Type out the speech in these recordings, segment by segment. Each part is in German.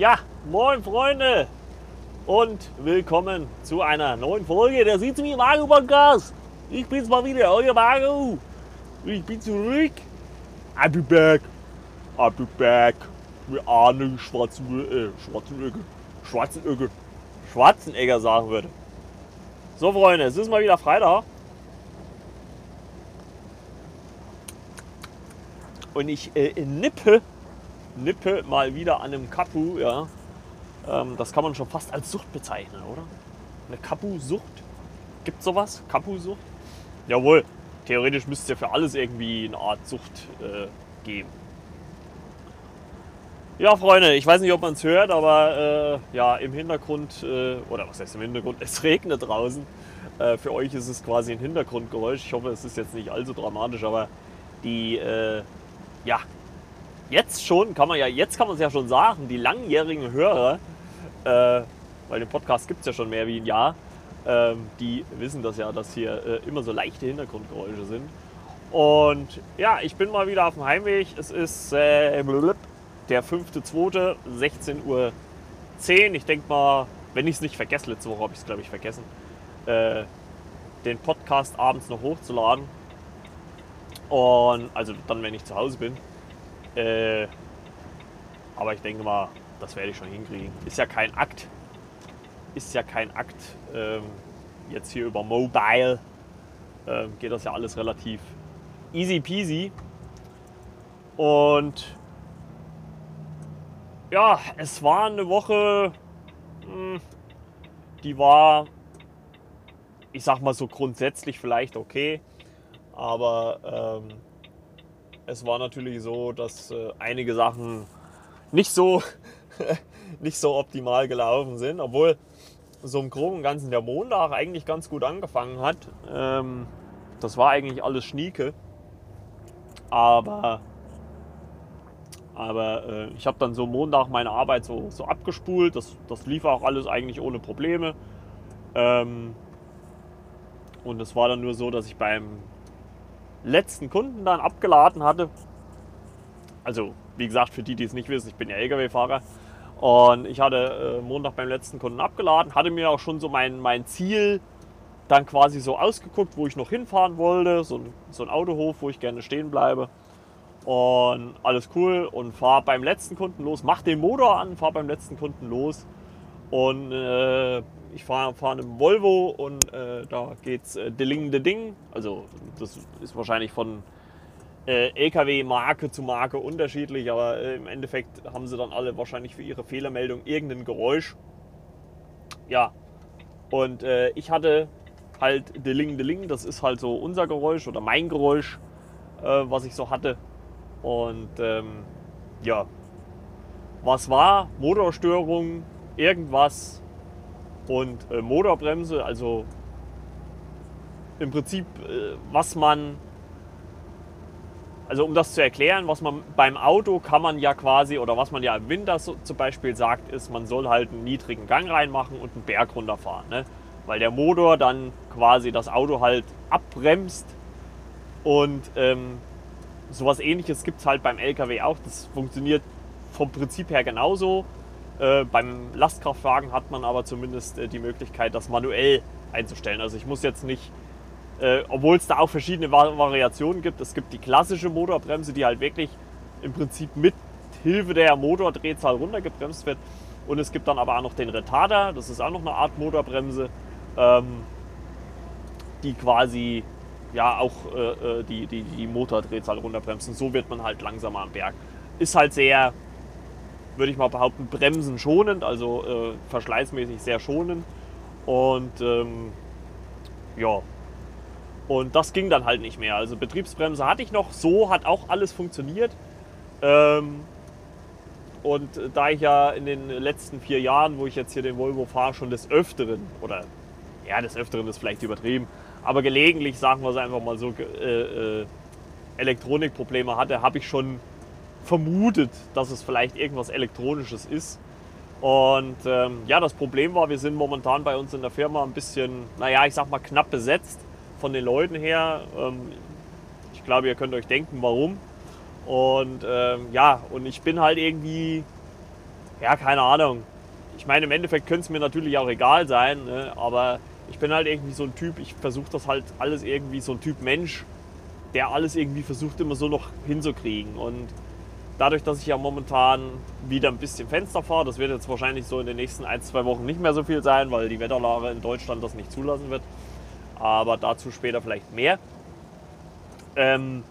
Ja, moin Freunde und willkommen zu einer neuen Folge der Sieht mir Mario Podcast. Ich bin's mal wieder, euer Mario. Ich bin zurück. I'll be back. I'll be back. Wie Arne Schwarzen, äh, Schwarzenegger, Schwarzenegger, Schwarzenegger sagen würde. So Freunde, es ist mal wieder Freitag. Und ich äh, nippe nippe mal wieder an einem Kapu, ja. Ähm, das kann man schon fast als Sucht bezeichnen, oder? Eine Kapu-Sucht? Gibt sowas? Kapu-Sucht? Jawohl, theoretisch müsste es ja für alles irgendwie eine Art Sucht äh, geben. Ja, Freunde, ich weiß nicht, ob man es hört, aber äh, ja, im Hintergrund, äh, oder was heißt im Hintergrund, es regnet draußen. Äh, für euch ist es quasi ein Hintergrundgeräusch. Ich hoffe, es ist jetzt nicht allzu dramatisch, aber die, äh, ja, jetzt schon, kann man ja, jetzt kann man es ja schon sagen, die langjährigen Hörer, äh, weil den Podcast gibt es ja schon mehr wie ein Jahr, ähm, die wissen das ja, dass hier äh, immer so leichte Hintergrundgeräusche sind. Und ja, ich bin mal wieder auf dem Heimweg. Es ist äh, der 5.2., 16.10 Uhr. Ich denke mal, wenn ich es nicht vergesse, letzte Woche habe ich es glaube ich vergessen, äh, den Podcast abends noch hochzuladen. Und also dann, wenn ich zu Hause bin. Äh, aber ich denke mal, das werde ich schon hinkriegen. Ist ja kein Akt. Ist ja kein Akt. Ähm, jetzt hier über Mobile ähm, geht das ja alles relativ easy peasy. Und ja, es war eine Woche, hm, die war, ich sag mal so grundsätzlich vielleicht okay. Aber ähm, es war natürlich so, dass äh, einige Sachen nicht so, nicht so optimal gelaufen sind, obwohl so im Groben und Ganzen der Montag eigentlich ganz gut angefangen hat. Ähm, das war eigentlich alles Schnieke. Aber, aber äh, ich habe dann so Montag meine Arbeit so, so abgespult. Das, das lief auch alles eigentlich ohne Probleme. Ähm, und es war dann nur so, dass ich beim letzten Kunden dann abgeladen hatte. Also, wie gesagt, für die, die es nicht wissen, ich bin ja LKW-Fahrer. Und ich hatte äh, Montag beim letzten Kunden abgeladen, hatte mir auch schon so mein, mein Ziel dann quasi so ausgeguckt, wo ich noch hinfahren wollte. So ein, so ein Autohof, wo ich gerne stehen bleibe. Und alles cool und fahre beim letzten Kunden los, mach den Motor an, fahre beim letzten Kunden los. Und äh, ich fahre fahr einen Volvo und äh, da geht's äh, Dilling de Ding. Also das ist wahrscheinlich von äh, LKW-Marke zu Marke unterschiedlich, aber äh, im Endeffekt haben sie dann alle wahrscheinlich für ihre Fehlermeldung irgendein Geräusch. Ja, und äh, ich hatte halt Dilling Dilling, das ist halt so unser Geräusch oder mein Geräusch, äh, was ich so hatte. Und ähm, ja, was war? Motorstörung, irgendwas und äh, Motorbremse, also im Prinzip, äh, was man, also um das zu erklären, was man beim Auto kann man ja quasi, oder was man ja im Winter so, zum Beispiel sagt, ist, man soll halt einen niedrigen Gang reinmachen und einen Berg runterfahren. Ne? Weil der Motor dann quasi das Auto halt abbremst und ähm, sowas ähnliches gibt es halt beim LKW auch. Das funktioniert vom Prinzip her genauso. Äh, beim Lastkraftwagen hat man aber zumindest äh, die Möglichkeit, das manuell einzustellen. Also ich muss jetzt nicht, äh, obwohl es da auch verschiedene Vari Variationen gibt, es gibt die klassische Motorbremse, die halt wirklich im Prinzip mit Hilfe der Motordrehzahl runtergebremst wird. Und es gibt dann aber auch noch den Retarder, das ist auch noch eine Art Motorbremse, ähm, die quasi ja auch äh, äh die, die, die Motordrehzahl runterbremsen. So wird man halt langsamer am Berg. Ist halt sehr würde ich mal behaupten, bremsen schonend, also äh, verschleißmäßig sehr schonend. Und ähm, ja, und das ging dann halt nicht mehr. Also Betriebsbremse hatte ich noch, so hat auch alles funktioniert. Ähm, und da ich ja in den letzten vier Jahren, wo ich jetzt hier den Volvo fahre, schon des Öfteren, oder ja, des Öfteren ist vielleicht übertrieben, aber gelegentlich, sagen wir es einfach mal so, äh, äh, Elektronikprobleme hatte, habe ich schon vermutet, dass es vielleicht irgendwas Elektronisches ist. Und ähm, ja, das Problem war, wir sind momentan bei uns in der Firma ein bisschen, naja, ich sag mal knapp besetzt von den Leuten her. Ähm, ich glaube, ihr könnt euch denken, warum. Und ähm, ja, und ich bin halt irgendwie ja, keine Ahnung. Ich meine, im Endeffekt könnte es mir natürlich auch egal sein, ne? aber ich bin halt irgendwie so ein Typ, ich versuche das halt alles irgendwie so ein Typ Mensch, der alles irgendwie versucht immer so noch hinzukriegen. Und dadurch, dass ich ja momentan wieder ein bisschen Fenster fahre, das wird jetzt wahrscheinlich so in den nächsten ein, zwei Wochen nicht mehr so viel sein, weil die Wetterlage in Deutschland das nicht zulassen wird. Aber dazu später vielleicht mehr. Ähm,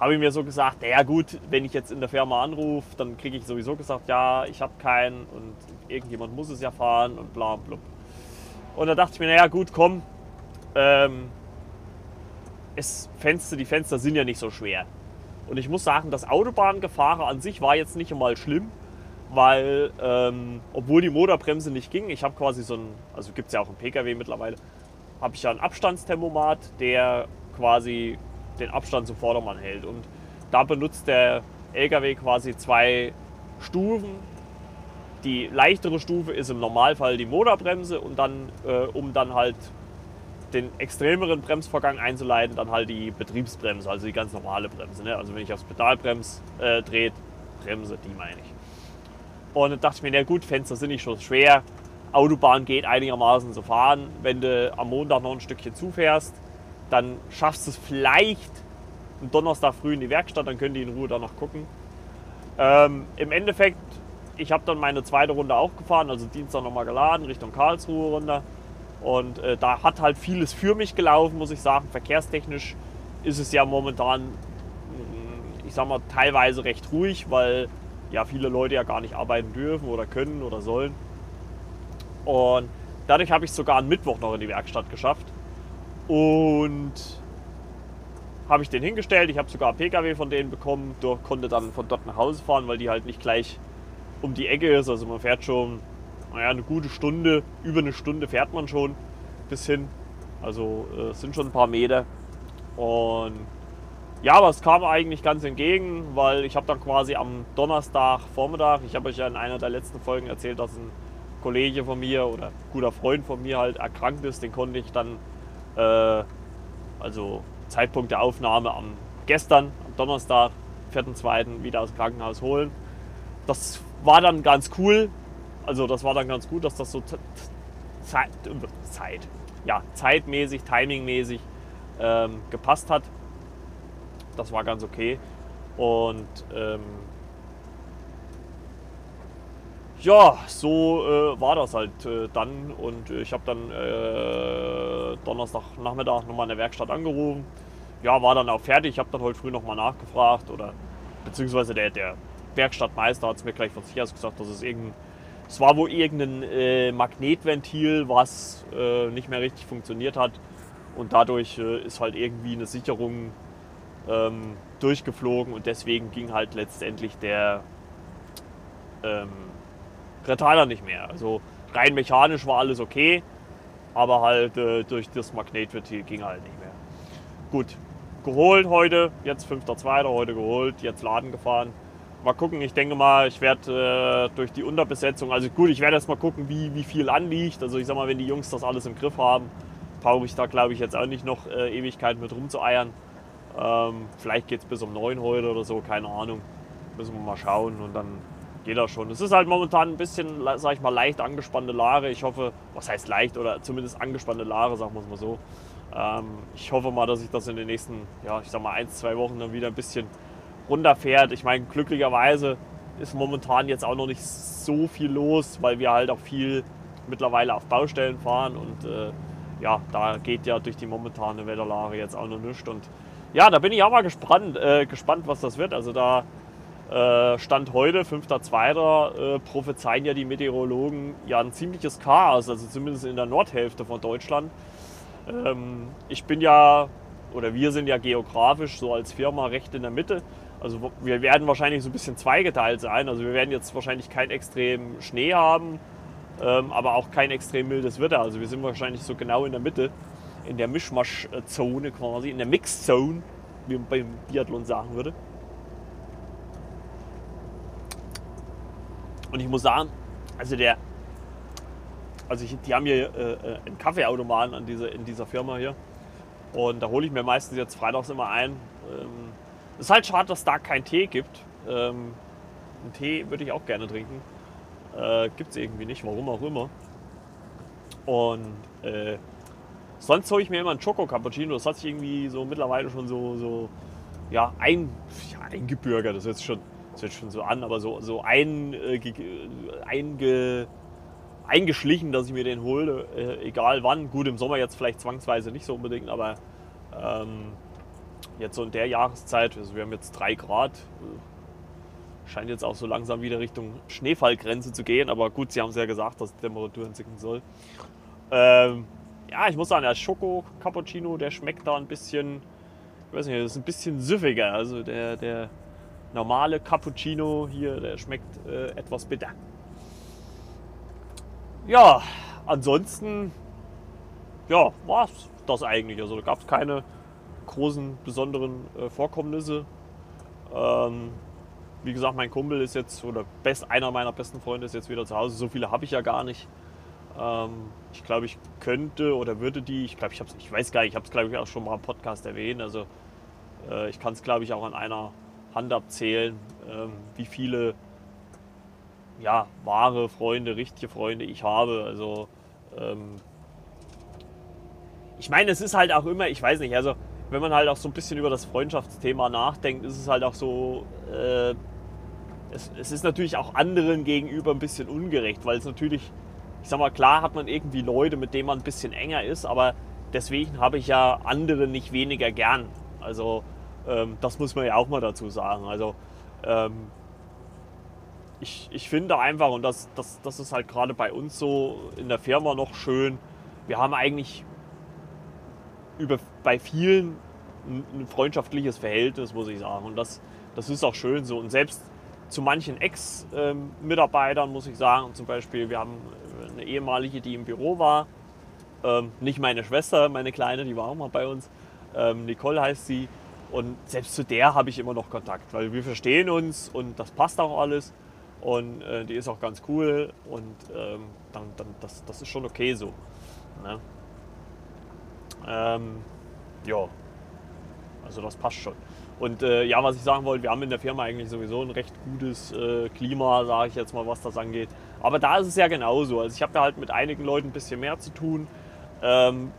habe ich mir so gesagt, naja gut, wenn ich jetzt in der Firma anrufe, dann kriege ich sowieso gesagt, ja, ich habe keinen und irgendjemand muss es ja fahren und bla bla. Und da dachte ich mir, naja gut, komm, ähm, es, Fenster, die Fenster sind ja nicht so schwer. Und ich muss sagen, das Autobahngefahren an sich war jetzt nicht einmal schlimm, weil ähm, obwohl die Motorbremse nicht ging, ich habe quasi so ein, also gibt es ja auch im Pkw mittlerweile, habe ich ja ein Abstandsthermomat, der quasi den Abstand zum Vordermann hält. Und da benutzt der LKW quasi zwei Stufen. Die leichtere Stufe ist im Normalfall die Motorbremse und dann, äh, um dann halt den extremeren Bremsvorgang einzuleiten, dann halt die Betriebsbremse, also die ganz normale Bremse. Ne? Also wenn ich aufs Pedalbrems äh, dreht, Bremse, die meine ich. Und dann dachte ich mir, na gut, Fenster sind nicht so schwer. Autobahn geht einigermaßen zu fahren. Wenn du am Montag noch ein Stückchen zufährst, dann schaffst du es vielleicht am Donnerstag früh in die Werkstatt, dann können die in Ruhe da noch gucken. Ähm, Im Endeffekt, ich habe dann meine zweite Runde auch gefahren, also Dienstag nochmal geladen, Richtung Karlsruhe runter. Und äh, da hat halt vieles für mich gelaufen, muss ich sagen. Verkehrstechnisch ist es ja momentan, mm, ich sag mal, teilweise recht ruhig, weil ja viele Leute ja gar nicht arbeiten dürfen oder können oder sollen. Und dadurch habe ich es sogar am Mittwoch noch in die Werkstatt geschafft. Und habe ich den hingestellt. Ich habe sogar einen PKW von denen bekommen, konnte dann von dort nach Hause fahren, weil die halt nicht gleich um die Ecke ist. Also man fährt schon naja, eine gute Stunde, über eine Stunde fährt man schon bis hin. Also äh, sind schon ein paar Meter. Und ja, aber es kam eigentlich ganz entgegen, weil ich habe dann quasi am Donnerstag Vormittag, ich habe euch ja in einer der letzten Folgen erzählt, dass ein Kollege von mir oder guter Freund von mir halt erkrankt ist, den konnte ich dann, äh, also Zeitpunkt der Aufnahme am gestern, am Donnerstag, 4.2. wieder aus dem Krankenhaus holen. Das war dann ganz cool, also das war dann ganz gut, dass das so Zeit, Zeit ja, zeitmäßig, timingmäßig ähm, gepasst hat. Das war ganz okay. Und ähm, ja, so äh, war das halt äh, dann. Und ich habe dann äh, Donnerstagnachmittag nochmal in der Werkstatt angerufen. Ja, war dann auch fertig. Ich habe dann heute früh nochmal nachgefragt. Oder beziehungsweise der, der Werkstattmeister hat es mir gleich von sich aus gesagt, dass es irgendein es war wohl irgendein äh, Magnetventil, was äh, nicht mehr richtig funktioniert hat. Und dadurch äh, ist halt irgendwie eine Sicherung ähm, durchgeflogen und deswegen ging halt letztendlich der ähm, Retainer nicht mehr. Also rein mechanisch war alles okay, aber halt äh, durch das Magnetventil ging halt nicht mehr. Gut, geholt heute, jetzt 5.2. heute geholt, jetzt Laden gefahren mal gucken. Ich denke mal, ich werde äh, durch die Unterbesetzung, also gut, ich werde erst mal gucken, wie, wie viel anliegt. Also ich sag mal, wenn die Jungs das alles im Griff haben, brauche ich da glaube ich jetzt auch nicht noch äh, Ewigkeiten mit rumzueiern. Ähm, vielleicht geht es bis um 9 heute oder so, keine Ahnung. Müssen wir mal schauen und dann geht das schon. Es ist halt momentan ein bisschen, sag ich mal, leicht angespannte Lage. Ich hoffe, was heißt leicht oder zumindest angespannte Lage, sagen wir es mal so. Ähm, ich hoffe mal, dass ich das in den nächsten, ja, ich sag mal, ein, zwei Wochen dann wieder ein bisschen runterfährt. Ich meine, glücklicherweise ist momentan jetzt auch noch nicht so viel los, weil wir halt auch viel mittlerweile auf Baustellen fahren und äh, ja, da geht ja durch die momentane Wetterlage jetzt auch noch nichts. Und ja, da bin ich auch mal gespannt, äh, gespannt was das wird. Also da äh, Stand heute, 5.2., äh, prophezeien ja die Meteorologen ja ein ziemliches Chaos, also zumindest in der Nordhälfte von Deutschland. Ähm, ich bin ja, oder wir sind ja geografisch so als Firma recht in der Mitte. Also wir werden wahrscheinlich so ein bisschen zweigeteilt sein. Also wir werden jetzt wahrscheinlich keinen extrem Schnee haben, ähm, aber auch kein extrem mildes Wetter. Also wir sind wahrscheinlich so genau in der Mitte, in der Mischmasch-Zone quasi, in der Mix-Zone, wie man beim Biathlon sagen würde. Und ich muss sagen, also der, also ich, die haben hier äh, äh einen Kaffeeautomaten an diese, in dieser Firma hier. Und da hole ich mir meistens jetzt freitags immer ein. Ähm, ist halt schade, dass es da keinen Tee gibt. Ähm, einen Tee würde ich auch gerne trinken. Äh, Gibt es irgendwie nicht, warum auch immer. Und äh, sonst hole ich mir immer einen Choco Cappuccino. Das hat sich irgendwie so mittlerweile schon so, so ja, ein, ja, eingebürgert. Das hört sich schon, das hört schon so an, aber so, so ein, äh, einge, eingeschlichen, dass ich mir den hole, äh, egal wann. Gut, im Sommer jetzt vielleicht zwangsweise nicht so unbedingt, aber ähm, jetzt so in der Jahreszeit, also wir haben jetzt drei Grad, scheint jetzt auch so langsam wieder Richtung Schneefallgrenze zu gehen, aber gut, sie haben es ja gesagt, dass die Temperatur sinken soll. Ähm, ja, ich muss sagen, der Schoko Cappuccino, der schmeckt da ein bisschen, ich weiß nicht, das ist ein bisschen süffiger. Also der, der normale Cappuccino hier, der schmeckt äh, etwas bitter. Ja, ansonsten, ja, war es das eigentlich. Also da gab es keine großen, besonderen äh, Vorkommnisse. Ähm, wie gesagt, mein Kumpel ist jetzt, oder best, einer meiner besten Freunde ist jetzt wieder zu Hause. So viele habe ich ja gar nicht. Ähm, ich glaube, ich könnte oder würde die, ich glaube, ich ich weiß gar nicht, ich habe es glaube ich auch schon mal im Podcast erwähnt. Also äh, ich kann es glaube ich auch an einer Hand abzählen, ähm, wie viele ja, wahre Freunde, richtige Freunde ich habe. Also ähm, ich meine, es ist halt auch immer, ich weiß nicht, also wenn man halt auch so ein bisschen über das Freundschaftsthema nachdenkt, ist es halt auch so, äh, es, es, ist natürlich auch anderen gegenüber ein bisschen ungerecht, weil es natürlich, ich sag mal, klar hat man irgendwie Leute, mit denen man ein bisschen enger ist, aber deswegen habe ich ja andere nicht weniger gern. Also ähm, das muss man ja auch mal dazu sagen. Also ähm, ich, ich finde einfach, und das, das, das ist halt gerade bei uns so in der Firma noch schön, wir haben eigentlich über, bei vielen ein, freundschaftliches Verhältnis, muss ich sagen. Und das, das ist auch schön so. Und selbst zu manchen Ex-Mitarbeitern muss ich sagen, zum Beispiel, wir haben eine ehemalige, die im Büro war, ähm, nicht meine Schwester, meine Kleine, die war auch mal bei uns, ähm, Nicole heißt sie. Und selbst zu der habe ich immer noch Kontakt, weil wir verstehen uns und das passt auch alles. Und äh, die ist auch ganz cool und ähm, dann, dann, das, das ist schon okay so. Ne? Ähm, ja, also das passt schon. Und äh, ja, was ich sagen wollte, wir haben in der Firma eigentlich sowieso ein recht gutes äh, Klima, sage ich jetzt mal, was das angeht. Aber da ist es ja genauso. Also ich habe da halt mit einigen Leuten ein bisschen mehr zu tun. Ähm,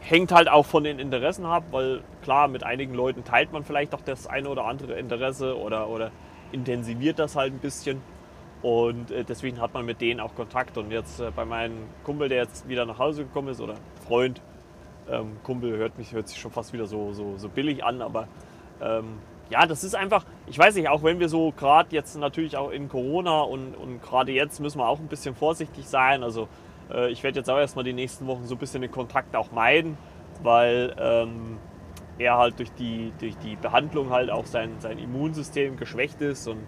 hängt halt auch von den Interessen ab, weil klar, mit einigen Leuten teilt man vielleicht auch das eine oder andere Interesse oder, oder intensiviert das halt ein bisschen. Und äh, deswegen hat man mit denen auch Kontakt. Und jetzt äh, bei meinem Kumpel, der jetzt wieder nach Hause gekommen ist, oder Freund, ähm, Kumpel hört, mich, hört sich schon fast wieder so, so, so billig an, aber ähm, ja, das ist einfach, ich weiß nicht, auch wenn wir so gerade jetzt natürlich auch in Corona und, und gerade jetzt müssen wir auch ein bisschen vorsichtig sein. Also äh, ich werde jetzt auch erstmal die nächsten Wochen so ein bisschen den Kontakt auch meiden, weil ähm, er halt durch die, durch die Behandlung halt auch sein, sein Immunsystem geschwächt ist und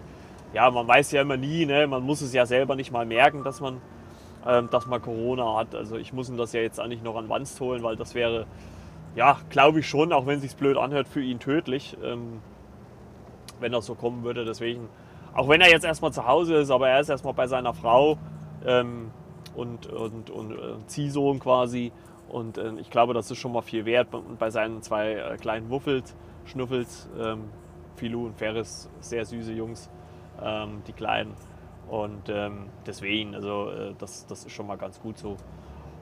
ja, man weiß ja immer nie, ne? man muss es ja selber nicht mal merken, dass man, dass man Corona hat. Also ich muss ihm das ja jetzt nicht noch an Wanst holen, weil das wäre, ja, glaube ich schon, auch wenn es sich blöd anhört, für ihn tödlich, ähm, wenn das so kommen würde. Deswegen, auch wenn er jetzt erstmal zu Hause ist, aber er ist erstmal bei seiner Frau ähm, und, und, und äh, Ziehsohn quasi. Und äh, ich glaube, das ist schon mal viel wert. Und bei seinen zwei äh, kleinen Wuffels, Schnuffels, ähm, Filou und Ferris, sehr süße Jungs ähm, die Kleinen. Und ähm, deswegen, also äh, das, das ist schon mal ganz gut so.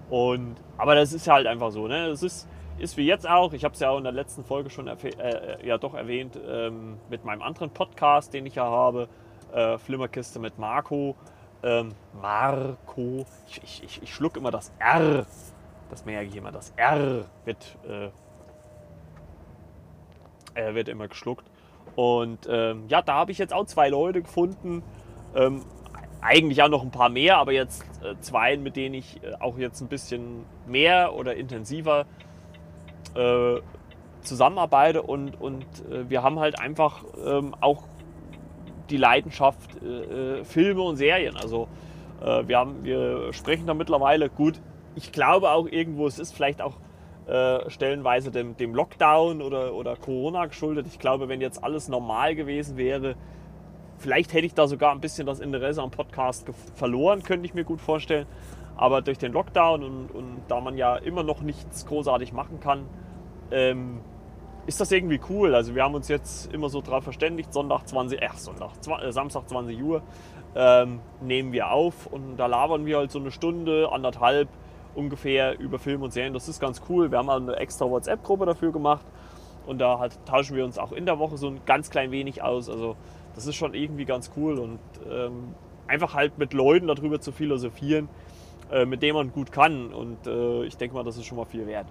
Und, aber das ist halt einfach so, ne? Es ist, ist wie jetzt auch, ich habe es ja auch in der letzten Folge schon äh, äh, ja doch erwähnt, ähm, mit meinem anderen Podcast, den ich ja habe, äh, Flimmerkiste mit Marco. Ähm, Marco, ich, ich, ich, ich schluck immer das R, das merke ich immer, das R wird, äh, wird immer geschluckt. Und ähm, ja, da habe ich jetzt auch zwei Leute gefunden. Eigentlich auch noch ein paar mehr, aber jetzt äh, zwei, mit denen ich äh, auch jetzt ein bisschen mehr oder intensiver äh, zusammenarbeite. Und, und äh, wir haben halt einfach ähm, auch die Leidenschaft äh, äh, Filme und Serien. Also wir, haben, wir sprechen da mittlerweile gut. Ich glaube auch irgendwo, es ist vielleicht auch stellenweise dem, dem Lockdown oder, oder Corona geschuldet. Ich glaube, wenn jetzt alles normal gewesen wäre, vielleicht hätte ich da sogar ein bisschen das Interesse am Podcast verloren, könnte ich mir gut vorstellen. Aber durch den Lockdown und, und da man ja immer noch nichts großartig machen kann, ähm, ist das irgendwie cool. Also wir haben uns jetzt immer so drauf verständigt, Sonntag 20, äh, Sonntag, äh, Samstag 20 Uhr ähm, nehmen wir auf und da labern wir halt so eine Stunde, anderthalb ungefähr über Film und Serien. Das ist ganz cool. Wir haben auch eine extra WhatsApp-Gruppe dafür gemacht und da halt tauschen wir uns auch in der Woche so ein ganz klein wenig aus. Also das ist schon irgendwie ganz cool und ähm, einfach halt mit Leuten darüber zu philosophieren, äh, mit denen man gut kann und äh, ich denke mal, das ist schon mal viel wert.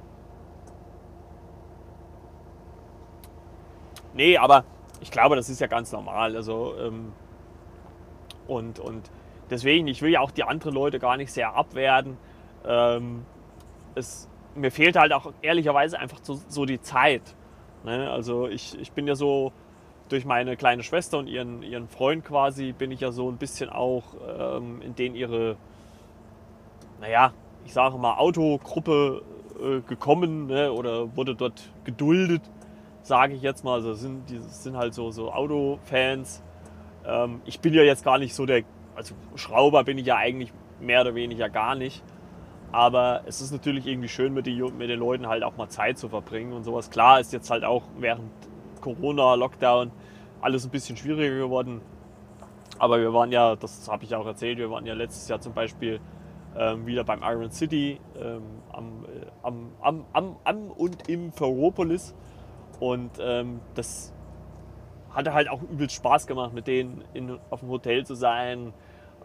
Nee, aber ich glaube, das ist ja ganz normal. Also, ähm, und, und deswegen, ich will ja auch die anderen Leute gar nicht sehr abwerten. Ähm, es, mir fehlt halt auch ehrlicherweise einfach so, so die Zeit. Ne? Also ich, ich bin ja so durch meine kleine Schwester und ihren, ihren Freund quasi, bin ich ja so ein bisschen auch ähm, in denen ihre, naja, ich sage mal, Autogruppe äh, gekommen ne? oder wurde dort geduldet sage ich jetzt mal. Also sind, die sind halt so, so Autofans. Ähm, ich bin ja jetzt gar nicht so der, also Schrauber bin ich ja eigentlich mehr oder weniger gar nicht. Aber es ist natürlich irgendwie schön, mit, die, mit den Leuten halt auch mal Zeit zu verbringen und sowas. Klar ist jetzt halt auch während Corona, Lockdown alles ein bisschen schwieriger geworden. Aber wir waren ja, das habe ich auch erzählt, wir waren ja letztes Jahr zum Beispiel ähm, wieder beim Iron City ähm, am, äh, am, am, am, am und im Ferropolis. Und ähm, das hatte halt auch übelst Spaß gemacht, mit denen in, auf dem Hotel zu sein,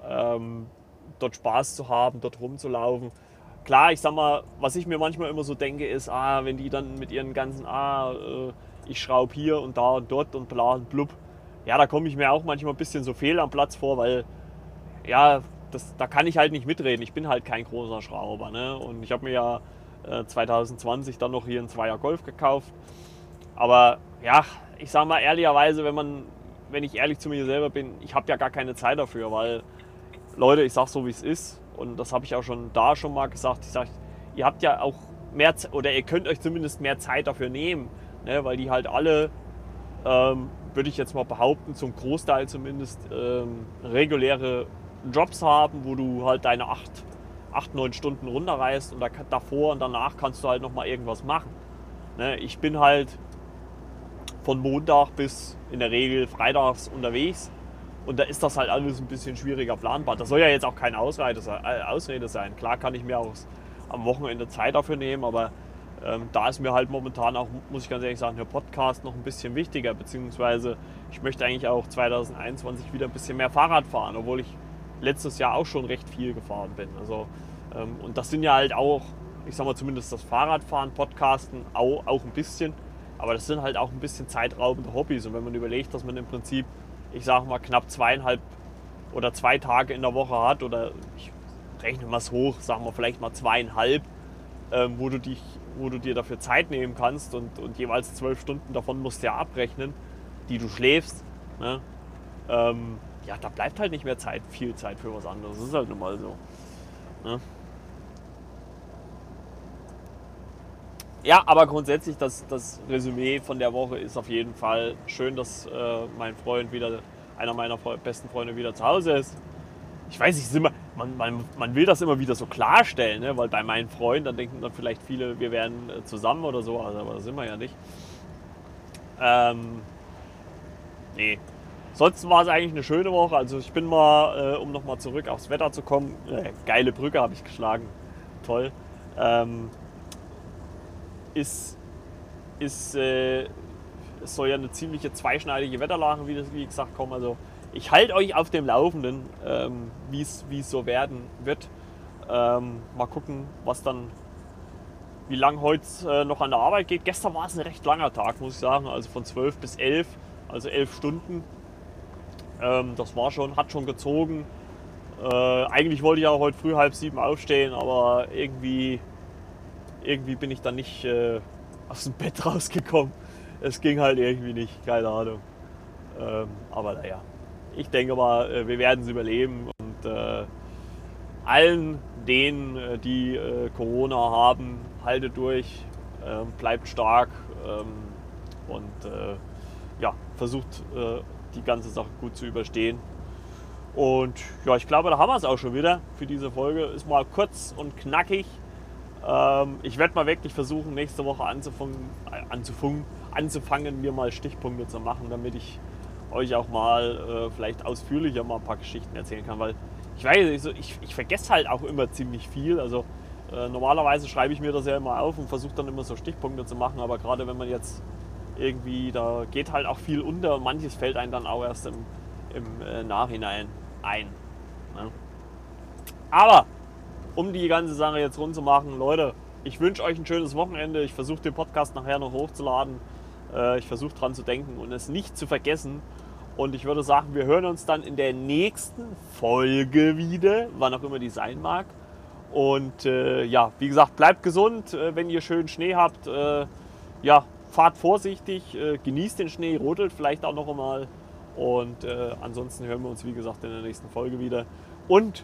ähm, dort Spaß zu haben, dort rumzulaufen. Klar, ich sag mal, was ich mir manchmal immer so denke, ist, ah, wenn die dann mit ihren ganzen, ah, äh, ich schraube hier und da und dort und bla und blub, ja, da komme ich mir auch manchmal ein bisschen so fehl am Platz vor, weil, ja, das, da kann ich halt nicht mitreden. Ich bin halt kein großer Schrauber. Ne? Und ich habe mir ja äh, 2020 dann noch hier einen Zweier Golf gekauft aber ja, ich sage mal ehrlicherweise, wenn man, wenn ich ehrlich zu mir selber bin, ich habe ja gar keine Zeit dafür, weil Leute, ich sage so wie es ist und das habe ich auch schon da schon mal gesagt. Ich sage, ihr habt ja auch mehr oder ihr könnt euch zumindest mehr Zeit dafür nehmen, ne, weil die halt alle, ähm, würde ich jetzt mal behaupten, zum Großteil zumindest ähm, reguläre Jobs haben, wo du halt deine acht, acht neun Stunden runterreißt und da, davor und danach kannst du halt noch mal irgendwas machen. Ne, ich bin halt von Montag bis in der Regel freitags unterwegs. Und da ist das halt alles ein bisschen schwieriger planbar. Das soll ja jetzt auch keine. Äh, Ausrede sein. Klar kann ich mir auch am Wochenende Zeit dafür nehmen, aber ähm, da ist mir halt momentan auch, muss ich ganz ehrlich sagen, der Podcast noch ein bisschen wichtiger. Beziehungsweise ich möchte eigentlich auch 2021 wieder ein bisschen mehr Fahrrad fahren, obwohl ich letztes Jahr auch schon recht viel gefahren bin. Also, ähm, und das sind ja halt auch, ich sag mal zumindest das Fahrradfahren, Podcasten auch, auch ein bisschen. Aber das sind halt auch ein bisschen zeitraubende Hobbys. Und wenn man überlegt, dass man im Prinzip, ich sage mal, knapp zweieinhalb oder zwei Tage in der Woche hat, oder ich rechne mal es hoch, sagen wir vielleicht mal zweieinhalb, ähm, wo, du dich, wo du dir dafür Zeit nehmen kannst und, und jeweils zwölf Stunden davon musst du ja abrechnen, die du schläfst. Ne? Ähm, ja, da bleibt halt nicht mehr Zeit, viel Zeit für was anderes. Das ist halt nun mal so. Ne? ja, aber grundsätzlich das, das Resümee von der Woche ist auf jeden Fall schön, dass äh, mein Freund wieder, einer meiner besten Freunde wieder zu Hause ist. Ich weiß nicht, man, man, man will das immer wieder so klarstellen, ne? weil bei meinen Freunden, dann denken dann vielleicht viele, wir wären äh, zusammen oder so, also, aber das sind wir ja nicht. Ähm, nee. Sonst war es eigentlich eine schöne Woche. Also ich bin mal, äh, um nochmal zurück aufs Wetter zu kommen, äh, geile Brücke habe ich geschlagen. Toll. Ähm, ist, ist äh, es soll ja eine ziemliche zweischneidige Wetterlage, wie, das, wie gesagt, kommen. Also ich halte euch auf dem Laufenden, ähm, wie es so werden wird. Ähm, mal gucken, was dann, wie lange heute äh, noch an der Arbeit geht. Gestern war es ein recht langer Tag, muss ich sagen. Also von 12 bis 11, also 11 Stunden. Ähm, das war schon, hat schon gezogen. Äh, eigentlich wollte ich ja heute früh halb sieben aufstehen, aber irgendwie irgendwie bin ich dann nicht äh, aus dem Bett rausgekommen. Es ging halt irgendwie nicht, keine Ahnung. Ähm, aber naja, ich denke mal, äh, wir werden es überleben und äh, allen denen, äh, die äh, Corona haben, haltet durch, ähm, bleibt stark ähm, und äh, ja, versucht die ganze Sache gut zu überstehen. Und ja, ich glaube, da haben wir es auch schon wieder für diese Folge. Ist mal kurz und knackig. Ähm, ich werde mal wirklich versuchen, nächste Woche anzufangen, äh, anzufangen, anzufangen, mir mal Stichpunkte zu machen, damit ich euch auch mal äh, vielleicht ausführlicher mal ein paar Geschichten erzählen kann, weil ich weiß, ich, ich vergesse halt auch immer ziemlich viel. Also äh, normalerweise schreibe ich mir das ja immer auf und versuche dann immer so Stichpunkte zu machen, aber gerade wenn man jetzt irgendwie, da geht halt auch viel unter und manches fällt einem dann auch erst im, im äh, Nachhinein ein. Ne? Aber um die ganze Sache jetzt rund zu machen, Leute, ich wünsche euch ein schönes Wochenende. Ich versuche den Podcast nachher noch hochzuladen. Äh, ich versuche dran zu denken und es nicht zu vergessen. Und ich würde sagen, wir hören uns dann in der nächsten Folge wieder, wann auch immer die sein mag. Und äh, ja, wie gesagt, bleibt gesund, äh, wenn ihr schön Schnee habt. Äh, ja, fahrt vorsichtig, äh, genießt den Schnee, rodelt vielleicht auch noch einmal. Und ansonsten hören wir uns, wie gesagt, in der nächsten Folge wieder. Und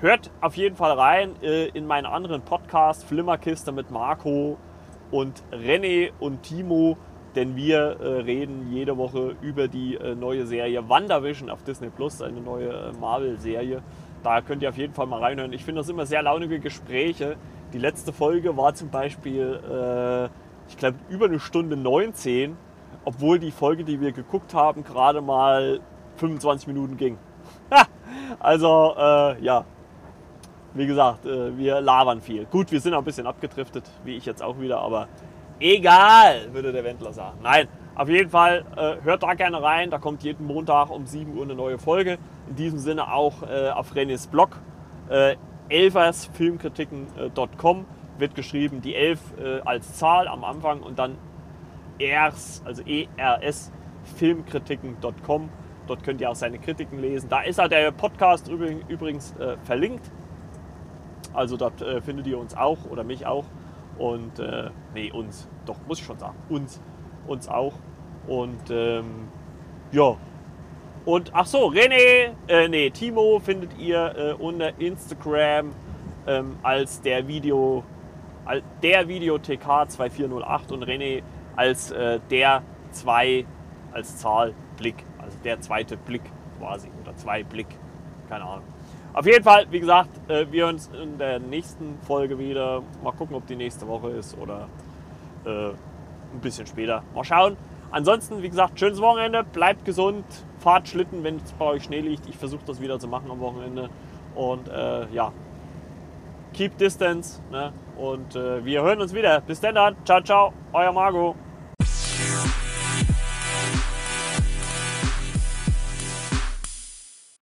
hört auf jeden Fall rein in meinen anderen Podcast, Flimmerkiste mit Marco und René und Timo denn wir äh, reden jede Woche über die äh, neue Serie WandaVision auf Disney Plus, eine neue äh, Marvel-Serie. Da könnt ihr auf jeden Fall mal reinhören. Ich finde das immer sehr launige Gespräche. Die letzte Folge war zum Beispiel, äh, ich glaube, über eine Stunde 19, obwohl die Folge, die wir geguckt haben, gerade mal 25 Minuten ging. also, äh, ja, wie gesagt, äh, wir labern viel. Gut, wir sind auch ein bisschen abgedriftet, wie ich jetzt auch wieder, aber Egal, würde der Wendler sagen. Nein, auf jeden Fall äh, hört da gerne rein. Da kommt jeden Montag um 7 Uhr eine neue Folge. In diesem Sinne auch äh, auf Renés Blog elversfilmkritiken.com wird geschrieben die 11 äh, als Zahl am Anfang und dann ers, also ers filmkritiken.com. Dort könnt ihr auch seine Kritiken lesen. Da ist auch der Podcast übrigens verlinkt. Also dort äh, findet ihr uns auch oder mich auch. Und äh, nee, uns, doch, muss ich schon sagen, uns, uns auch. Und ähm, ja. Und ach so, René, äh, nee, Timo findet ihr äh, unter Instagram ähm, als der Video, als der Video TK 2408 und René als äh, der 2 als Zahl Blick, also der zweite Blick quasi oder zwei Blick, keine Ahnung. Auf jeden Fall, wie gesagt, äh, wir hören uns in der nächsten Folge wieder. Mal gucken, ob die nächste Woche ist oder äh, ein bisschen später. Mal schauen. Ansonsten, wie gesagt, schönes Wochenende, bleibt gesund, fahrt Schlitten, wenn es bei euch Schnee liegt. Ich versuche das wieder zu machen am Wochenende. Und äh, ja, keep distance. Ne? Und äh, wir hören uns wieder. Bis dann, ciao, ciao, euer Margot.